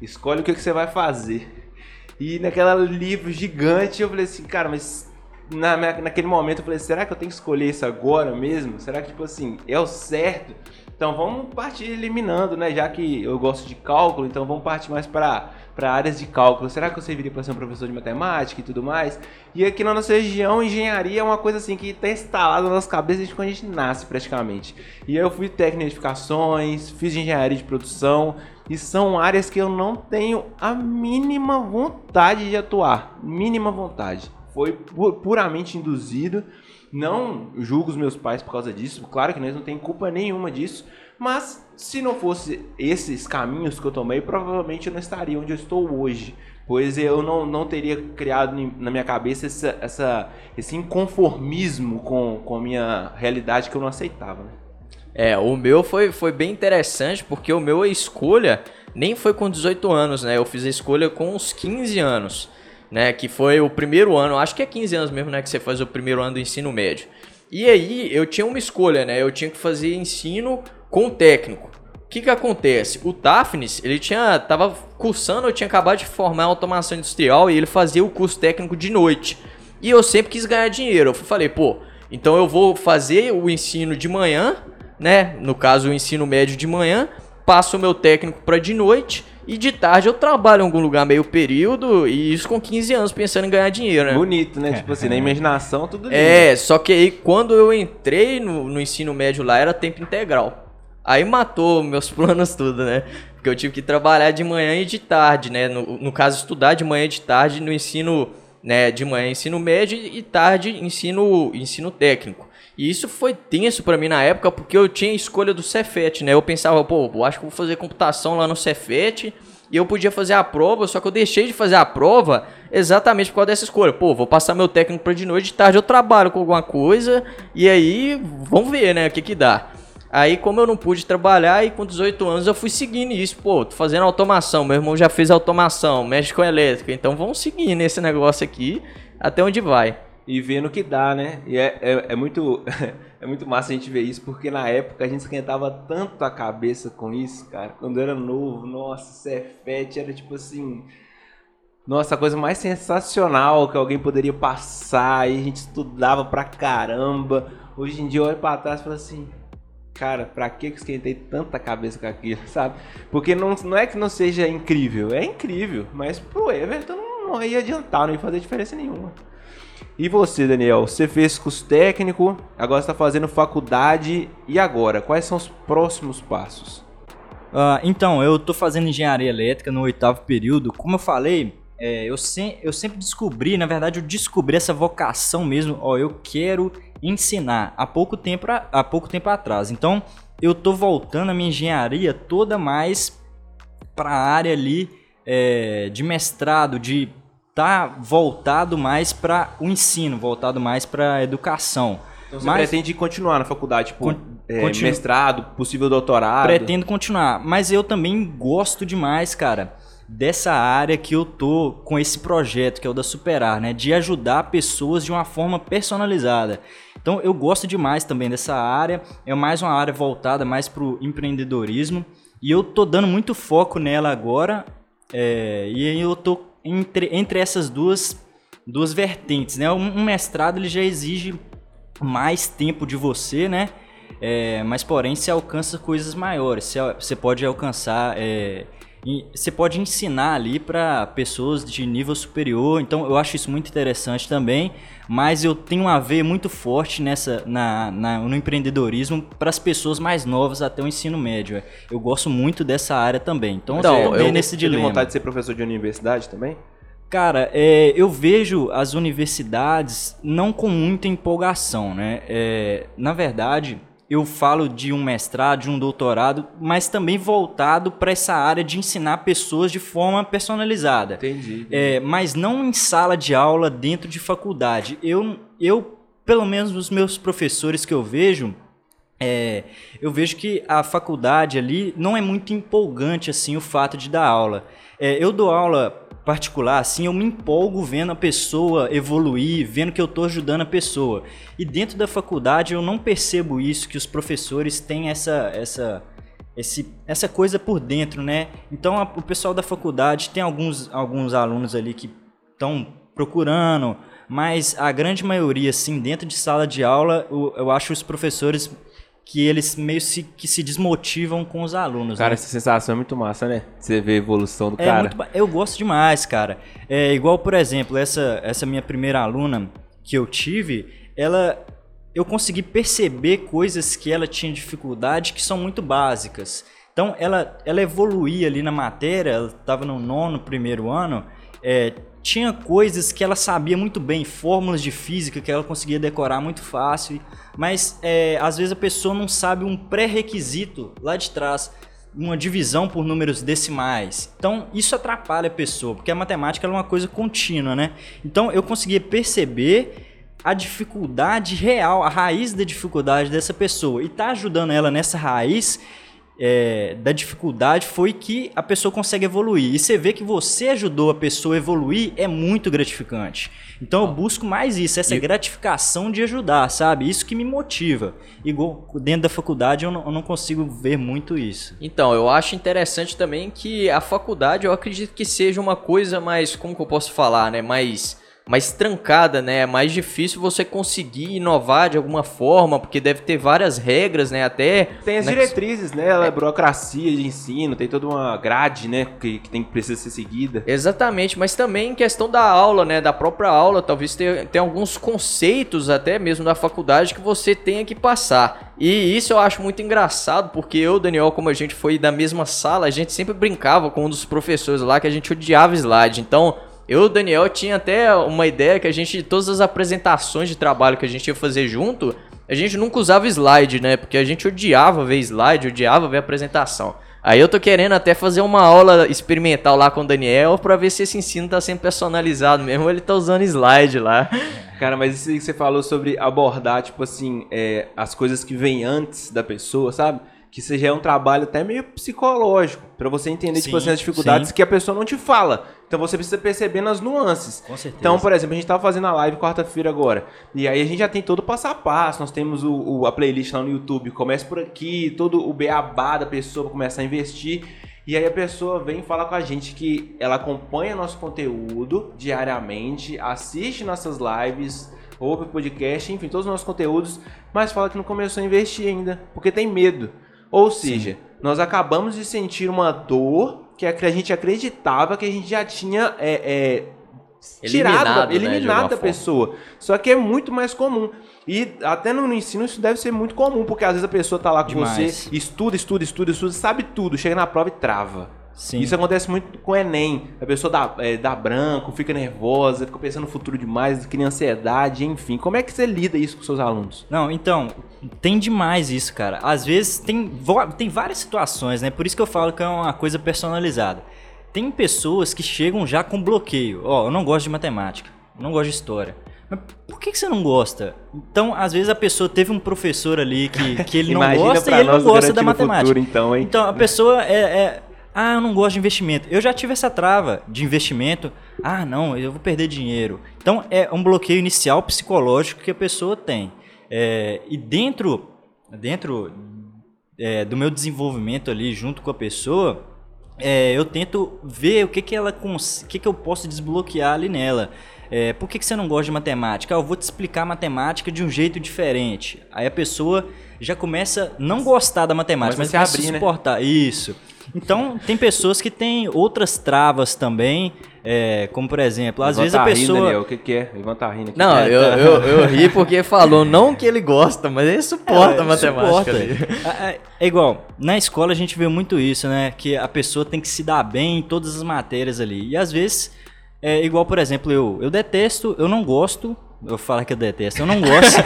[SPEAKER 1] Escolhe o que, que você vai fazer. E naquela livro gigante eu falei assim, cara, mas na, naquele momento eu falei, será que eu tenho que escolher isso agora mesmo? Será que, tipo assim, é o certo? Então vamos partir eliminando, né? Já que eu gosto de cálculo, então vamos partir mais para áreas de cálculo. Será que eu serviria para ser um professor de matemática e tudo mais? E aqui na nossa região, engenharia é uma coisa assim que está instalada na nossa cabeça desde quando a gente nasce praticamente. E eu fui técnico de edificações, fiz engenharia de produção, e são áreas que eu não tenho a mínima vontade de atuar. Mínima vontade. Foi puramente induzido não julgo os meus pais por causa disso, claro que eles não têm culpa nenhuma disso, mas se não fosse esses caminhos que eu tomei, provavelmente eu não estaria onde eu estou hoje, pois eu não, não teria criado na minha cabeça essa, essa esse inconformismo com, com a minha realidade que eu não aceitava. Né?
[SPEAKER 3] É, o meu foi, foi bem interessante, porque o meu a escolha nem foi com 18 anos, né? Eu fiz a escolha com uns 15 anos né? Que foi o primeiro ano, acho que é 15 anos mesmo, né? Que você faz o primeiro ano do ensino médio. E aí eu tinha uma escolha, né? Eu tinha que fazer ensino com técnico. O que que acontece? O Tafnis, ele tinha, tava cursando, eu tinha acabado de formar automação industrial e ele fazia o curso técnico de noite. E eu sempre quis ganhar dinheiro. Eu falei, pô, então eu vou fazer o ensino de manhã, né? No caso, o ensino médio de manhã, passo o meu técnico para de noite e de tarde eu trabalho em algum lugar meio período, e isso com 15 anos, pensando em ganhar dinheiro, né?
[SPEAKER 1] Bonito, né? tipo assim, na imaginação, tudo lindo.
[SPEAKER 3] É, só que aí quando eu entrei no, no ensino médio lá, era tempo integral. Aí matou meus planos tudo, né? Porque eu tive que trabalhar de manhã e de tarde, né? No, no caso, estudar de manhã e de tarde no ensino, né? De manhã ensino médio e tarde ensino, ensino técnico. E isso foi tenso para mim na época, porque eu tinha escolha do Cefet, né? Eu pensava, pô, eu acho que vou fazer computação lá no Cefet e eu podia fazer a prova, só que eu deixei de fazer a prova exatamente por causa dessa escolha. Pô, vou passar meu técnico para de noite, de tarde eu trabalho com alguma coisa e aí vamos ver, né, o que que dá. Aí, como eu não pude trabalhar, e com 18 anos eu fui seguindo isso. Pô, tô fazendo automação, meu irmão já fez automação, mexe com elétrica, então vamos seguir nesse negócio aqui até onde vai
[SPEAKER 1] e vendo que dá, né? E é, é, é, muito é muito massa a gente ver isso, porque na época a gente esquentava tanto a cabeça com isso, cara. Quando era novo, nossa, Cefete era tipo assim... Nossa, a coisa mais sensacional que alguém poderia passar, e a gente estudava pra caramba. Hoje em dia eu olho pra trás e falo assim... Cara, pra que eu esquentei tanta cabeça com aquilo, sabe? Porque não, não é que não seja incrível, é incrível, mas pro Everton não, não ia adiantar, não ia fazer diferença nenhuma. E você, Daniel? Você fez curso técnico, agora está fazendo faculdade. E agora? Quais são os próximos passos?
[SPEAKER 2] Uh, então, eu estou fazendo engenharia elétrica no oitavo período. Como eu falei, é, eu, se, eu sempre descobri, na verdade, eu descobri essa vocação mesmo. Ó, eu quero ensinar há pouco tempo, há pouco tempo atrás. Então, eu estou voltando a minha engenharia toda mais para a área ali é, de mestrado, de tá voltado mais para o ensino, voltado mais para a educação.
[SPEAKER 1] Então você mas, pretende continuar na faculdade, tipo, con é, mestrado, possível doutorado?
[SPEAKER 2] Pretendo continuar, mas eu também gosto demais, cara, dessa área que eu tô com esse projeto, que é o da Superar, né, de ajudar pessoas de uma forma personalizada. Então eu gosto demais também dessa área, é mais uma área voltada mais para o empreendedorismo, e eu tô dando muito foco nela agora, é, e eu tô entre, entre essas duas, duas vertentes, né? Um, um mestrado ele já exige mais tempo de você, né? É, mas porém você alcança coisas maiores. Você pode alcançar é, E você pode ensinar ali para pessoas de nível superior, então eu acho isso muito interessante também. Mas eu tenho a ver muito forte nessa na, na no empreendedorismo para as pessoas mais novas até o ensino médio. Eu gosto muito dessa área também. Então,
[SPEAKER 3] Então,
[SPEAKER 2] eu
[SPEAKER 3] eu-
[SPEAKER 2] nesse
[SPEAKER 1] Você tem
[SPEAKER 2] dilema.
[SPEAKER 1] vontade de ser professor de universidade também?
[SPEAKER 2] Cara, é, eu vejo as universidades não com muita empolgação, né? É, na verdade, eu falo de um mestrado, de um doutorado, mas também voltado para essa área de ensinar pessoas de forma personalizada.
[SPEAKER 1] Entendi.
[SPEAKER 2] É, mas não em sala de aula dentro de faculdade. Eu, eu pelo menos os meus professores que eu vejo, é, eu vejo que a faculdade ali não é muito empolgante assim o fato de dar aula. É, eu dou aula particular, assim, eu me empolgo vendo a pessoa evoluir, vendo que eu estou ajudando a pessoa. E dentro da faculdade eu não percebo isso, que os professores têm essa, essa, esse, essa coisa por dentro, né? Então a- o pessoal da faculdade tem alguns, alguns alunos ali que estão procurando, mas a grande maioria, assim, dentro de sala de aula, eu, eu acho os professores que eles meio se, que se desmotivam com os alunos.
[SPEAKER 1] Cara,
[SPEAKER 2] né?
[SPEAKER 1] essa sensação é muito massa, né? Você vê a evolução do
[SPEAKER 2] É
[SPEAKER 1] cara.
[SPEAKER 2] muito eu gosto demais, cara. É igual, por exemplo, essa, essa minha primeira aluna que eu tive, ela eu consegui perceber coisas que ela tinha dificuldade que são muito básicas. Então, ela, ela evoluía ali na matéria, ela estava no nono, primeiro ano, é, tinha coisas que ela sabia muito bem, fórmulas de física que ela conseguia decorar muito fácil, mas é, às vezes a pessoa não sabe um pré-requisito lá de trás uma divisão por números decimais. Então, isso atrapalha a pessoa, porque a matemática é uma coisa contínua, né? Então, eu conseguia perceber a dificuldade real, a raiz da dificuldade dessa pessoa. E tá ajudando ela nessa raiz é, da dificuldade foi que a pessoa consegue evoluir. E você vê que você ajudou a pessoa a evoluir é muito gratificante. Então eu busco mais isso, essa gratificação de ajudar, sabe? Isso que me motiva. Igual dentro da faculdade eu não, eu não consigo ver muito isso.
[SPEAKER 3] Então, eu acho interessante também que a faculdade, eu acredito que seja uma coisa mais, como que eu posso falar, né, mais mais trancada, né? É mais difícil você conseguir inovar de alguma forma, porque deve ter várias regras, né? Até
[SPEAKER 1] Tem as
[SPEAKER 3] né,
[SPEAKER 1] diretrizes, né? A burocracia de ensino, tem toda uma grade, né? Que, que tem que precisa ser seguida.
[SPEAKER 3] Exatamente, mas também em questão da aula, né? Da própria aula, talvez tenha, tenha alguns conceitos até mesmo da faculdade que você tenha que passar. E isso eu acho muito engraçado, porque eu, Daniel, como a gente foi da mesma sala, a gente sempre brincava com um dos professores lá que a gente odiava slide. Então, eu, Daniel, tinha até uma ideia que a gente, todas as apresentações de trabalho que a gente ia fazer junto, a gente nunca usava slide, né? Porque a gente odiava ver slide, odiava ver apresentação. Aí eu tô querendo até fazer uma aula experimental lá com o Daniel pra ver se esse ensino tá sendo personalizado mesmo, ele tá usando slide lá.
[SPEAKER 1] Cara, mas isso aí que você falou sobre abordar, tipo assim, é, as coisas que vêm antes da pessoa, sabe? Que já é um trabalho até meio psicológico, pra você entender, tipo
[SPEAKER 2] Sim,
[SPEAKER 1] assim, as dificuldades
[SPEAKER 2] sim.
[SPEAKER 1] que a pessoa não te fala. Então você precisa perceber nas nuances.
[SPEAKER 2] Com certeza.
[SPEAKER 1] Então, por exemplo, a gente tava fazendo a live quarta-feira agora. E aí a gente já tem todo o passo a passo. Nós temos o, o- a playlist lá no YouTube. Começa por aqui, todo o beabá da pessoa pra começar a investir. E aí a pessoa vem falar com a gente que ela acompanha nosso conteúdo diariamente, assiste nossas lives, ouve o podcast, enfim, todos os nossos conteúdos, mas fala que não começou a investir ainda, porque tem medo. Ou seja, nós acabamos de sentir uma dor que a gente acreditava que a gente já tinha é, é, tirado,
[SPEAKER 3] Eliminado, né,
[SPEAKER 1] eliminado
[SPEAKER 3] alguma
[SPEAKER 1] da
[SPEAKER 3] forma.
[SPEAKER 1] pessoa. Só que é muito mais comum. E até no ensino isso deve ser muito comum, porque às vezes a pessoa tá lá com
[SPEAKER 2] Demais.
[SPEAKER 1] você, estuda, estuda, estuda, estuda, sabe tudo, chega na prova e trava.
[SPEAKER 2] Sim.
[SPEAKER 1] Isso acontece muito com o Enem. A pessoa dá, é, dá branco, fica nervosa, fica pensando no futuro demais, cria ansiedade, enfim. Como é que você lida isso com seus alunos?
[SPEAKER 2] Não, então, tem demais isso, cara. Às vezes tem, tem várias situações, né? Por isso que eu falo que é uma coisa personalizada. Tem pessoas que chegam já com bloqueio. Ó, eu não gosto de matemática, não gosto de história. Mas por que, que você não gosta? Então, às vezes a pessoa teve um professor ali que, que ele não gosta e ele não gosta da matemática.
[SPEAKER 1] futuro, então, hein?
[SPEAKER 2] Então, a pessoa é, é, Ah, eu não gosto de investimento. Eu já tive essa trava de investimento. Ah, não, eu vou perder dinheiro. Então, é um bloqueio inicial psicológico que a pessoa tem. É, e dentro, dentro é, do meu desenvolvimento ali junto com a pessoa, é, eu tento ver o que, que ela o que, que eu posso desbloquear ali nela. É, por que, que você não gosta de matemática? Ah, eu vou te explicar matemática de um jeito diferente. Aí a pessoa já começa a não gostar da matemática, mas
[SPEAKER 1] a abrir, né?
[SPEAKER 2] suportar. Isso. Então, tem pessoas que têm outras travas também, é, como por exemplo, às vezes a pessoa.
[SPEAKER 1] Rindo, Daniel, o que, que é? Ivan tá rindo aqui.
[SPEAKER 3] Não, é, eu, tá... eu, eu, ri porque falou não que ele gosta, mas ele suporta é, matemática. Suporta.
[SPEAKER 2] É, é, é, igual, na escola a gente vê muito isso, né? Que a pessoa tem que se dar bem em todas as matérias ali. E às vezes, é igual, por exemplo, eu, eu detesto, eu não gosto eu falo que eu detesto. Eu não gosto.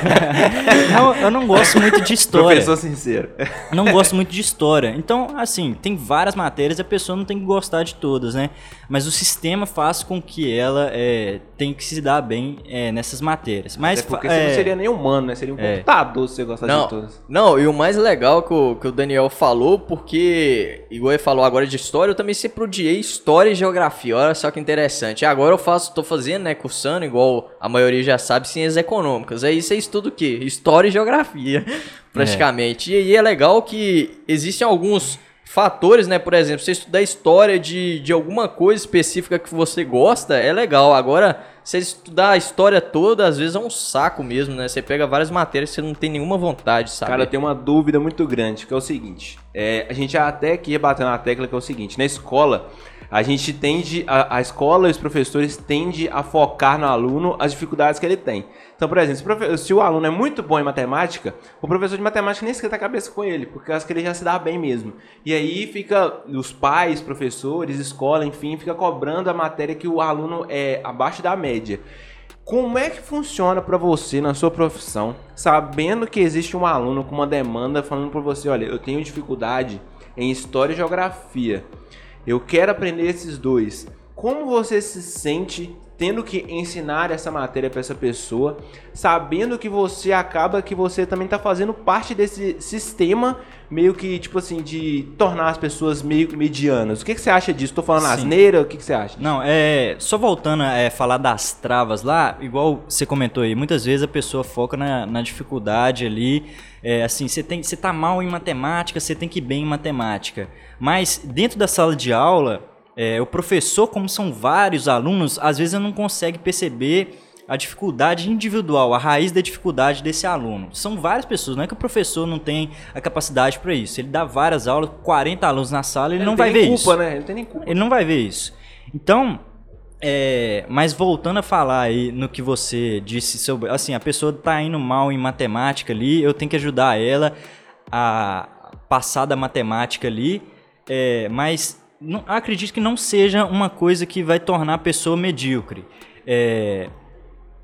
[SPEAKER 2] não, eu não gosto muito de história.
[SPEAKER 1] Professor sincero.
[SPEAKER 2] não gosto muito de história. Então, assim, tem várias matérias e a pessoa não tem que gostar de todas, né? Mas o sistema faz com que ela é, tenha que se dar bem é, nessas matérias. Mas
[SPEAKER 1] Até porque é, você não seria nem humano, né? Seria um é. computador se você gostar
[SPEAKER 3] não,
[SPEAKER 1] de todas.
[SPEAKER 3] Não, e o mais legal que o, que o Daniel falou, porque, igual ele falou agora de história, eu também sempre odiei história e geografia. Olha só que interessante. E agora eu faço, tô fazendo, né, cursando, igual a maioria já sabe ciências econômicas. Aí você estuda o quê? História e geografia, praticamente. É. E aí é legal que existem alguns fatores, né? Por exemplo, você estudar história de, de alguma coisa específica que você gosta, é legal. Agora, você estudar a história toda, às vezes é um saco mesmo, né? Você pega várias matérias que você não tem nenhuma vontade, sabe?
[SPEAKER 1] Cara, tenho uma dúvida muito grande, que é o seguinte. É, a gente até ia bater na tecla que é o seguinte, na escola a gente tende, a, a escola e os professores tendem a focar no aluno as dificuldades que ele tem. Então, por exemplo, se, o aluno é muito bom em matemática, o professor de matemática nem esquenta a cabeça com ele, porque acho que ele já se dá bem mesmo. E aí fica os pais, professores, escola, enfim, fica cobrando a matéria que o aluno é abaixo da média. Como é que funciona para você na sua profissão, sabendo que existe um aluno com uma demanda falando para você, olha, eu tenho dificuldade em história e geografia. Eu quero aprender esses dois. Como você se sente tendo que ensinar essa matéria para essa pessoa, sabendo que você acaba que você também está fazendo parte desse sistema meio que tipo assim de tornar as pessoas meio medianas. O que, que você acha disso? Estou falando Sim. asneira? O que, que você acha?
[SPEAKER 2] Não, é só voltando a é, falar das travas lá, igual você comentou aí, muitas vezes a pessoa foca na, na dificuldade ali. É, assim, você tem, você tá mal em matemática, você tem que ir bem em matemática. Mas dentro da sala de aula, é, o professor, como são vários alunos, às vezes não consegue perceber a dificuldade individual, a raiz da dificuldade desse aluno. São várias pessoas, não é que o professor não tem a capacidade para isso. Ele dá várias aulas, 40 alunos na sala, ele, ele não vai ver culpa, isso. Né? Ele, tem nem culpa. ele não vai ver isso. Então, é, mas voltando a falar aí no que você disse sobre, assim, a pessoa está indo mal em matemática ali, eu tenho que ajudar ela a passar da matemática ali, é, mas não, acredito que não seja uma coisa que vai tornar a pessoa medíocre. É,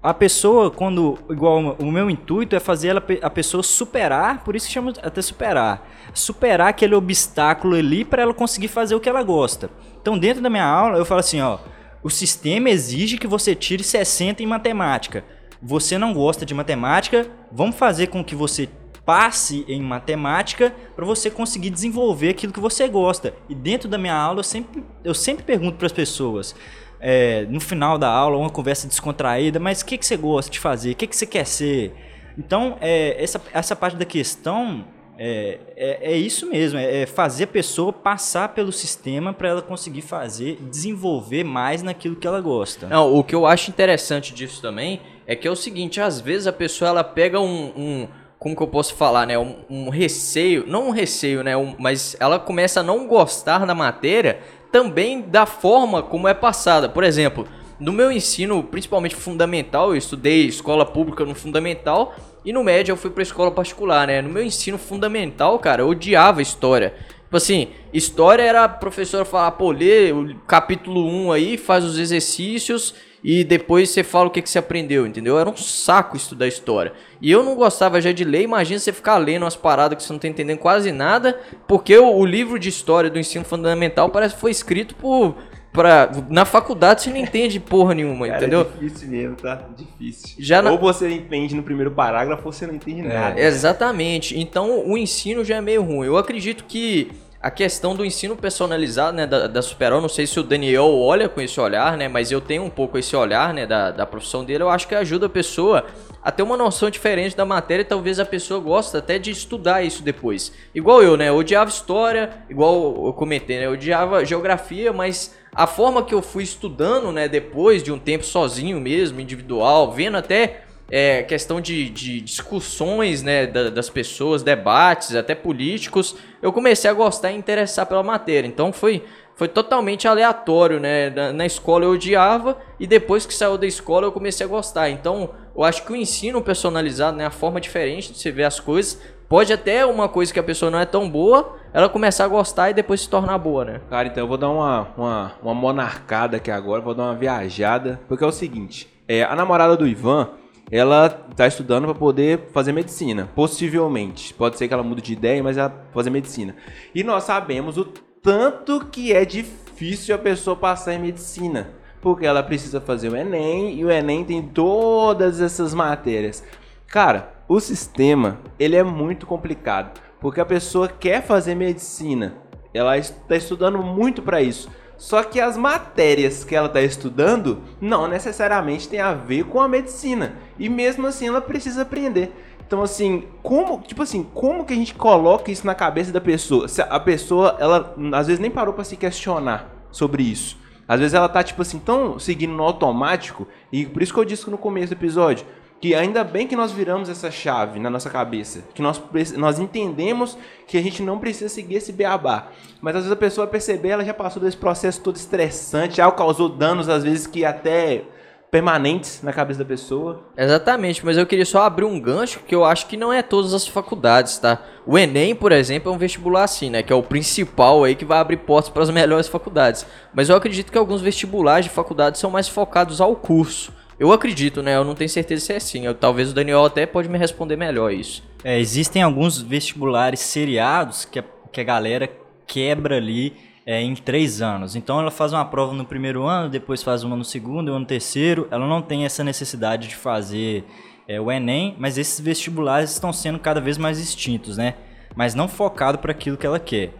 [SPEAKER 2] a pessoa, quando. Igual o meu intuito é fazer ela, a pessoa superar, por isso que chama até superar. Superar aquele obstáculo ali para ela conseguir fazer o que ela gosta. Então, dentro da minha aula, eu falo assim: ó, o sistema exige que você tire 60 em matemática. Você não gosta de matemática, vamos fazer com que você passe em matemática para você conseguir desenvolver aquilo que você gosta. E dentro da minha aula eu sempre, eu sempre pergunto para as pessoas, é, no final da aula, uma conversa descontraída, mas o que, que você gosta de fazer? O que, que você quer ser? Então, é, essa, essa parte da questão é, é, é, isso mesmo, é, é fazer a pessoa passar pelo sistema para ela conseguir fazer, desenvolver mais naquilo que ela gosta.
[SPEAKER 3] Não, o que eu acho interessante disso também é que é o seguinte, às vezes a pessoa ela pega um, um como que eu posso falar, né? Um, um receio, não um receio, né? Um, mas ela começa a não gostar da matéria também da forma como é passada. Por exemplo, no meu ensino, principalmente fundamental, eu estudei escola pública no fundamental e no médio eu fui para escola particular, né? No meu ensino fundamental, cara, eu odiava história. Tipo assim, história era a professora falar, pô, lê o capítulo 1 aí, faz os exercícios e depois você fala o que, que você aprendeu, entendeu? Era um saco estudar história. E eu não gostava já de ler, imagina você ficar lendo umas paradas que você não tá entendendo quase nada, porque o, o livro de história do ensino fundamental parece que foi escrito por. Pra, na faculdade você não entende porra nenhuma, Cara, é entendeu?
[SPEAKER 1] É difícil mesmo, tá? Difícil. Já na... Ou você entende no primeiro parágrafo ou você não entende é, nada.
[SPEAKER 3] Exatamente. Então o ensino já é meio ruim. Eu acredito que a questão do ensino personalizado, né, da, da Superol, não sei se o Daniel olha com esse olhar, né, mas eu tenho um pouco esse olhar, né, da, da profissão dele, eu acho que ajuda a pessoa a ter uma noção diferente da matéria e talvez a pessoa goste até de estudar isso depois. Igual eu, né, eu odiava história, igual eu comentei, né, eu odiava geografia, mas a forma que eu fui estudando, né, depois de um tempo sozinho mesmo, individual, vendo até é, questão de, de discussões né, da, das pessoas, debates, até políticos, eu comecei a gostar e interessar pela matéria. Então foi, foi totalmente aleatório, né? Na, na, escola eu odiava e depois que saiu da escola eu comecei a gostar. Então eu acho que o ensino personalizado, né, a forma diferente de se ver as coisas, pode até uma coisa que a pessoa não é tão boa, ela começar a gostar e depois se tornar boa, né?
[SPEAKER 1] Cara, então eu vou dar uma, uma, uma monarcada aqui agora, vou dar uma viajada, porque é o seguinte, é, a namorada do Ivan, ela tá estudando para poder fazer medicina, possivelmente. Pode ser que ela mude de ideia, mas ela fazer medicina. E nós sabemos o tanto que é difícil a pessoa passar em medicina, porque ela precisa fazer o ENEM e o ENEM tem todas essas matérias. Cara, o sistema, ele é muito complicado, porque a pessoa quer fazer medicina, ela está estudando muito para isso. Só que as matérias que ela está estudando não necessariamente tem a ver com a medicina. E mesmo assim ela precisa aprender. Então assim, como, tipo assim, como que a gente coloca isso na cabeça da pessoa? Se a pessoa, ela às vezes nem parou para se questionar sobre isso. Às vezes ela tá tipo assim, tão seguindo no automático, e por isso que eu disse no começo do episódio, que ainda bem que nós viramos essa chave na nossa cabeça, que nós, nós entendemos que a gente não precisa seguir esse beabá. Mas às vezes a pessoa perceber, ela já passou desse processo todo estressante, já causou danos às vezes que até permanentes na cabeça da pessoa.
[SPEAKER 3] Exatamente, mas eu queria só abrir um gancho que eu acho que não é todas as faculdades, tá? O ENEM, por exemplo, é um vestibular assim, né, que é o principal aí que vai abrir portas para as melhores faculdades. Mas eu acredito que alguns vestibulares de faculdades são mais focados ao curso. Eu acredito, né? Eu não tenho certeza se é assim. Eu, talvez o Daniel até pode me responder melhor isso.
[SPEAKER 2] É, existem alguns vestibulares seriados que a, que a galera quebra ali é, em três anos. Então ela faz uma prova no primeiro ano, depois faz uma no segundo, uma no terceiro. Ela não tem essa necessidade de fazer é, o Enem, mas esses vestibulares estão sendo cada vez mais extintos, né? Mas não focado para aquilo que ela quer.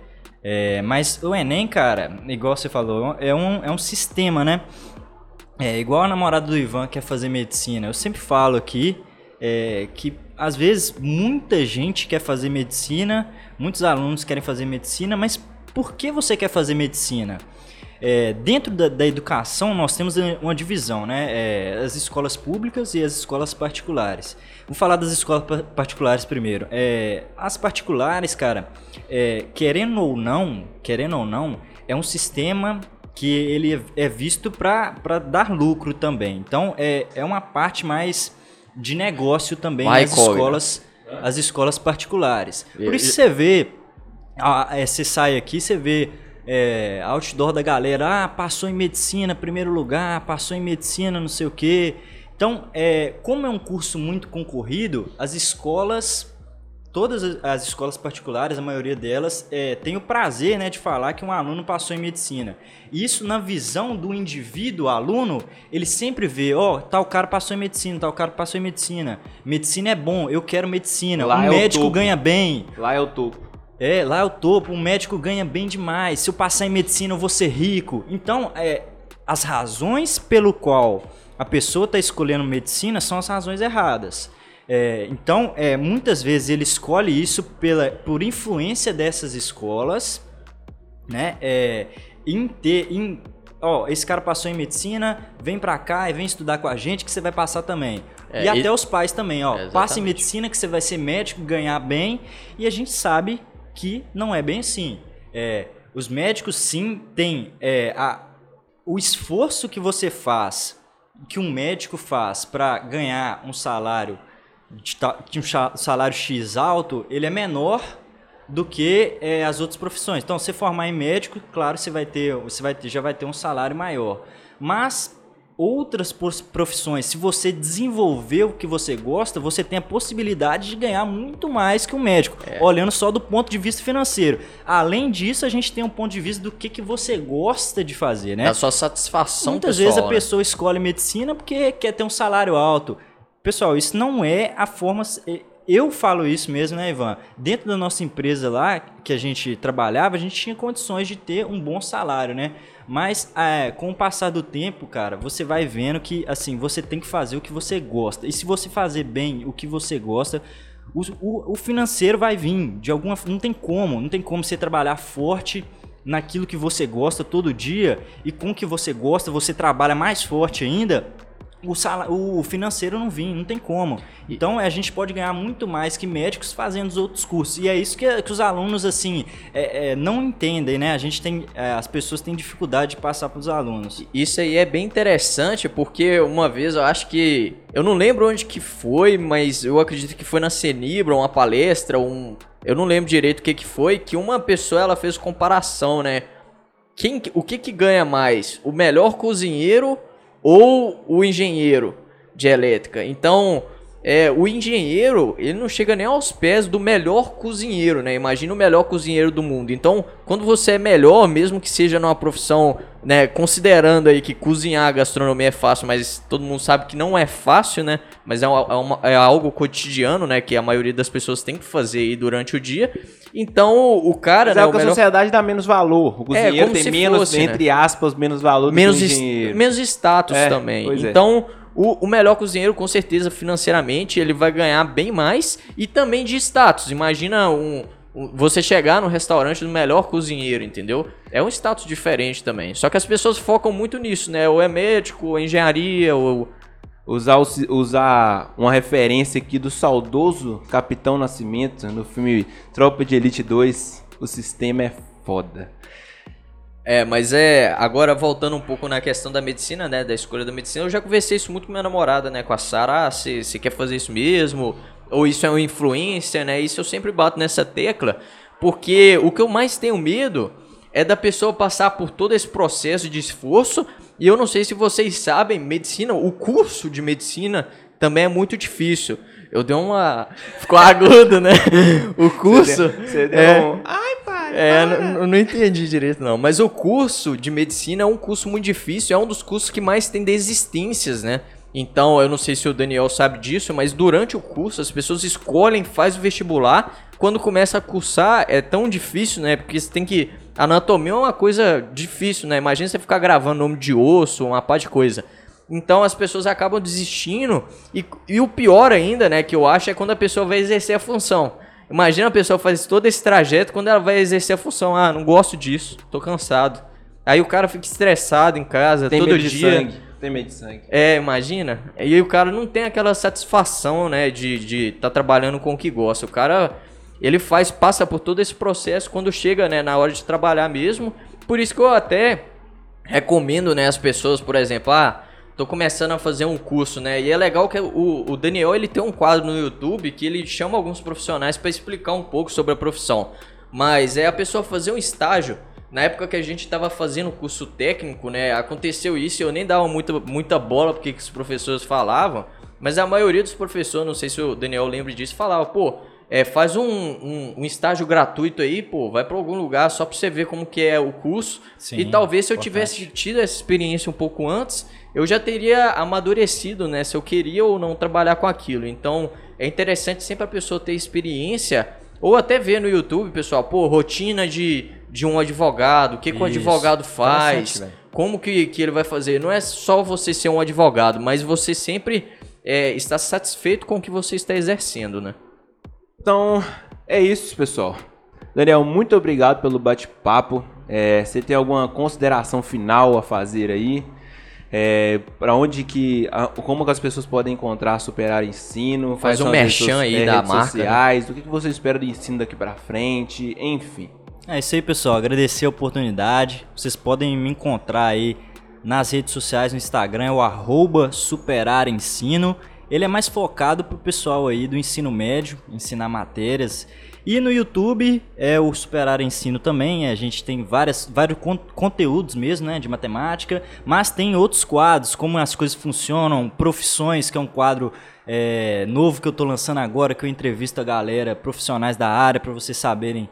[SPEAKER 2] É, mas o Enem, cara, igual você falou, é um, é um sistema, né? É igual a namorada do Ivan quer fazer medicina. Eu sempre falo aqui é, que às vezes muita gente quer fazer medicina, muitos alunos querem fazer medicina, mas por que você quer fazer medicina? É, dentro da, da, educação nós temos uma divisão, né? É, as escolas públicas e as escolas particulares. Vou falar das escolas particulares primeiro. É, as particulares, cara, é, querendo ou não, querendo ou não, é um sistema que ele é visto para dar lucro também. Então é, é uma parte mais de negócio também
[SPEAKER 3] Vai,
[SPEAKER 2] nas escolas, as escolas particulares. Por isso você vê, é, você sai aqui, você vê é, outdoor da galera, ah, passou em medicina, primeiro lugar, passou em medicina, não sei o quê. Então, é, como é um curso muito concorrido, as escolas todas as escolas particulares, a maioria delas, é, tem o prazer né, de falar que um aluno passou em medicina. Isso na visão do indivíduo, aluno, ele sempre vê, ó, oh, tal cara passou em medicina, tal cara passou em medicina. Medicina é bom, eu quero medicina. Lá um é médico ganha bem.
[SPEAKER 1] Lá é o topo.
[SPEAKER 2] É, lá é o topo, um médico ganha bem demais. Se eu passar em medicina, eu vou ser rico. Então, é, as razões pelo qual a pessoa está escolhendo medicina são as razões erradas. É, então, é, muitas vezes ele escolhe isso pela, por influência dessas escolas, né? É, em ter, em, ó, esse cara passou em medicina, vem pra cá e vem estudar com a gente que você vai passar também. É, e até os pais também, ó, passa em medicina que você vai ser médico, ganhar bem, e a gente sabe que não é bem assim. É, os médicos sim têm é, a, o esforço que você faz, que um médico faz para ganhar um salário de um salário X alto, ele é menor do que é, as outras profissões. Então, se formar em médico, claro, você vai ter, você vai ter, já vai ter um salário maior. Mas outras profissões, se você desenvolver o que você gosta, você tem a possibilidade de ganhar muito mais que um médico, é. olhando só do ponto de vista financeiro. Além disso, a gente tem um ponto de vista do que, que você gosta de fazer, né?
[SPEAKER 3] A sua satisfação
[SPEAKER 2] Muitas
[SPEAKER 3] pessoal,
[SPEAKER 2] vezes a
[SPEAKER 3] né?
[SPEAKER 2] pessoa escolhe medicina porque quer ter um salário alto. Pessoal, isso não é a forma. Eu falo isso mesmo, né, Ivan? Dentro da nossa empresa lá, que a gente trabalhava, a gente tinha condições de ter um bom salário, né? Mas é, com o passar do tempo, cara, você vai vendo que assim você tem que fazer o que você gosta. E se você fazer bem o que você gosta, o, o, o financeiro vai vir de alguma. Não tem como, não tem como você trabalhar forte naquilo que você gosta todo dia e com o que você gosta você trabalha mais forte ainda o, sal, o financeiro não vem, não tem como. Então a gente pode ganhar muito mais que médicos fazendo os outros cursos. E é isso que, que os alunos, assim, é, é, não entendem, né? A gente tem. É, as pessoas têm dificuldade de passar para os alunos.
[SPEAKER 3] Isso aí é bem interessante, porque uma vez eu acho que. Eu não lembro onde que foi, mas eu acredito que foi na Cenibra, uma palestra, um. Eu não lembro direito o que, que foi, que uma pessoa ela fez comparação, né? Quem, o que, que ganha mais? O melhor cozinheiro ou o engenheiro de elétrica. Então, é, o engenheiro, ele não chega nem aos pés do melhor cozinheiro, né? Imagina o melhor cozinheiro do mundo. Então, quando você é melhor, mesmo que seja numa profissão, né, considerando aí que cozinhar a gastronomia é fácil, mas todo mundo sabe que não é fácil, né? Mas é, uma, é, uma, é algo cotidiano, né, que a maioria das pessoas tem que fazer aí durante o dia. Então, o cara,
[SPEAKER 1] Mas
[SPEAKER 3] né,
[SPEAKER 1] é
[SPEAKER 3] o
[SPEAKER 1] que a
[SPEAKER 3] melhor...
[SPEAKER 1] sociedade dá menos valor. O cozinheiro
[SPEAKER 3] como
[SPEAKER 1] tem menos,
[SPEAKER 3] fosse, né?
[SPEAKER 1] entre aspas, menos valor
[SPEAKER 3] menos,
[SPEAKER 1] do que o engenheiro.
[SPEAKER 3] menos status
[SPEAKER 1] É,
[SPEAKER 3] também.
[SPEAKER 1] pois é.
[SPEAKER 3] O, o melhor cozinheiro, com certeza, financeiramente, ele vai ganhar bem mais e também de status. Imagina um, um- você chegar no restaurante do melhor cozinheiro, entendeu? É um status diferente também. Só que as pessoas focam muito nisso, né? Ou é médico, ou é engenharia, ou.
[SPEAKER 1] Usar, usar uma referência aqui do saudoso Capitão Nascimento no filme Tropa de Elite 2. O sistema é foda.
[SPEAKER 3] É, mas é. Agora voltando um pouco na questão da medicina, né? Da escolha da medicina, eu já conversei isso muito com minha namorada, né? Com a Sara. Ah, você você quer fazer isso mesmo? Ou isso é uma influência, né? Isso eu sempre bato nessa tecla. Porque o que eu mais tenho medo é da pessoa passar por todo esse processo de esforço. E eu não sei se vocês sabem, medicina, o curso de medicina também é muito difícil. Eu dei uma. Ficou agudo, né? O curso.
[SPEAKER 1] Você deu
[SPEAKER 3] é,
[SPEAKER 1] um... Ai, pai,
[SPEAKER 3] é, não, não entendi direito não. Mas o curso de medicina é um curso muito difícil, é um dos cursos que mais tem desistências, né? Então, eu não sei se o Daniel sabe disso, mas durante o curso as pessoas escolhem, faz o vestibular. Quando começa a cursar é tão difícil, né? Porque você tem que anatomia é uma coisa difícil, né? Imagina você ficar gravando nome de osso, uma pá de coisa. Então as pessoas acabam desistindo. E, e o pior ainda, né, que eu acho, é quando a pessoa vai exercer a função. Imagina a pessoa fazer todo esse trajeto quando ela vai exercer a função. Ah, não gosto disso, tô cansado. Aí o cara fica estressado em casa
[SPEAKER 1] Tem
[SPEAKER 3] todo
[SPEAKER 1] medo de
[SPEAKER 3] dia.
[SPEAKER 1] sangue. Tem medo de sangue.
[SPEAKER 3] É, imagina. E aí o cara não tem aquela satisfação, né, de estar de tá trabalhando com o que gosta. O cara, ele faz, passa por todo esse processo quando chega, né, na hora de trabalhar mesmo. Por isso que eu até recomendo, né, as pessoas, por exemplo, ah, tô começando a fazer um curso, né, e é legal que o, o Daniel, ele tem um quadro no YouTube que ele chama alguns profissionais para explicar um pouco sobre a profissão. Mas é a pessoa fazer um estágio na época que a gente estava fazendo o curso técnico, né, aconteceu isso e eu nem dava muita, muita bola porque que os professores falavam, mas a maioria dos professores, não sei se o Daniel lembra disso, falava, pô, é, faz um, um, um estágio gratuito aí, pô, vai para algum lugar só para você ver como que é o curso.
[SPEAKER 2] Sim,
[SPEAKER 3] e talvez se eu
[SPEAKER 2] importante.
[SPEAKER 3] tivesse tido essa experiência um pouco antes, eu já teria amadurecido, né, se eu queria ou não trabalhar com aquilo. Então, é interessante sempre a pessoa ter experiência ou até ver no YouTube, pessoal, pô, rotina de, de um advogado, o que, que o advogado faz, como que, que ele vai fazer. Não é só você ser um advogado, mas você sempre é, estar satisfeito com o que você está exercendo, né?
[SPEAKER 1] Então, é isso, pessoal. Daniel, muito obrigado pelo bate-papo. É, você tem alguma consideração final a fazer aí? É, para onde que, a- como que as pessoas podem encontrar Superar Ensino?
[SPEAKER 3] Faz um merchan aí
[SPEAKER 1] é,
[SPEAKER 3] da
[SPEAKER 1] redes
[SPEAKER 3] marca, né?
[SPEAKER 1] sociais, o que, que você espera do ensino daqui pra frente, enfim.
[SPEAKER 2] É isso aí, pessoal. Agradecer a oportunidade. Vocês podem me encontrar aí nas redes sociais, no Instagram, é o arroba superarensino. Ele é mais focado pro pessoal aí do ensino médio, ensinar matérias. E no YouTube é o Superar Ensino também. A gente tem várias, vários con- conteúdos mesmo, né, de matemática, mas tem outros quadros, como as coisas funcionam, profissões, que é um quadro é, novo que eu tô lançando agora, que eu entrevisto a galera, profissionais da área, para vocês saberem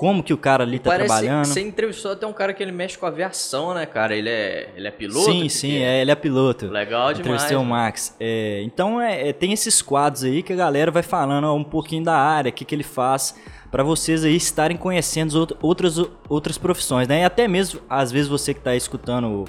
[SPEAKER 2] como que o cara ali tá
[SPEAKER 3] Parece
[SPEAKER 2] trabalhando.
[SPEAKER 3] que você entrevistou até um cara que ele mexe com aviação, né, cara? Ele é, ele é piloto?
[SPEAKER 2] sim, sim,
[SPEAKER 3] que
[SPEAKER 2] é, ele é piloto.
[SPEAKER 3] Legal demais.
[SPEAKER 2] Entrevistei o Max. É, então é, é, tem esses quadros aí que a galera vai falando ó, um pouquinho da área, o que, que ele faz, para vocês aí estarem conhecendo as out- outras, outras profissões, né? E até mesmo, às vezes, você que tá escutando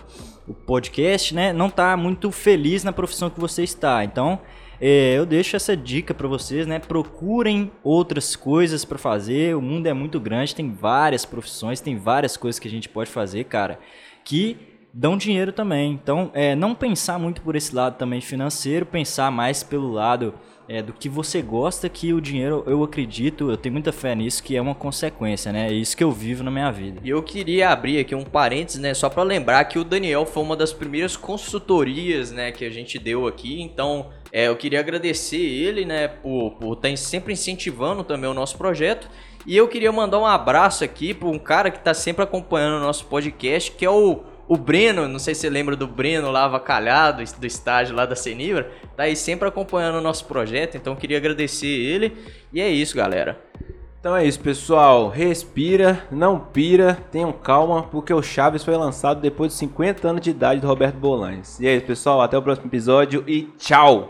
[SPEAKER 2] o, o podcast, né, não tá muito feliz na profissão que você está. Então, é, eu deixo essa dica para vocês, né? Procurem outras coisas para fazer. O mundo é muito grande, tem várias profissões, tem várias coisas que a gente pode fazer, cara, que dão dinheiro também. Então, é, não pensar muito por esse lado também financeiro, pensar mais pelo lado é, do que você gosta, que o dinheiro, eu acredito, eu tenho muita fé nisso, que é uma consequência, né? É isso que eu vivo na minha vida.
[SPEAKER 3] E eu queria abrir aqui um parênteses, né? Só para lembrar que o Daniel foi uma das primeiras consultorias, né, que a gente deu aqui. Então, é, eu queria agradecer ele, né, por estar tá sempre incentivando também o nosso projeto. E eu queria mandar um abraço aqui para um cara que está sempre acompanhando o nosso podcast, que é o o Breno, não sei se você lembra do Breno lá avacalhado, do estágio lá da Senibra, tá aí sempre acompanhando o nosso projeto, então queria agradecer ele. E é isso, galera.
[SPEAKER 1] Então é isso, pessoal. Respira, não pira, tenham calma, porque o Chaves foi lançado depois de 50 anos de idade do Roberto Bolanes. E é isso, pessoal. Até o próximo episódio e tchau!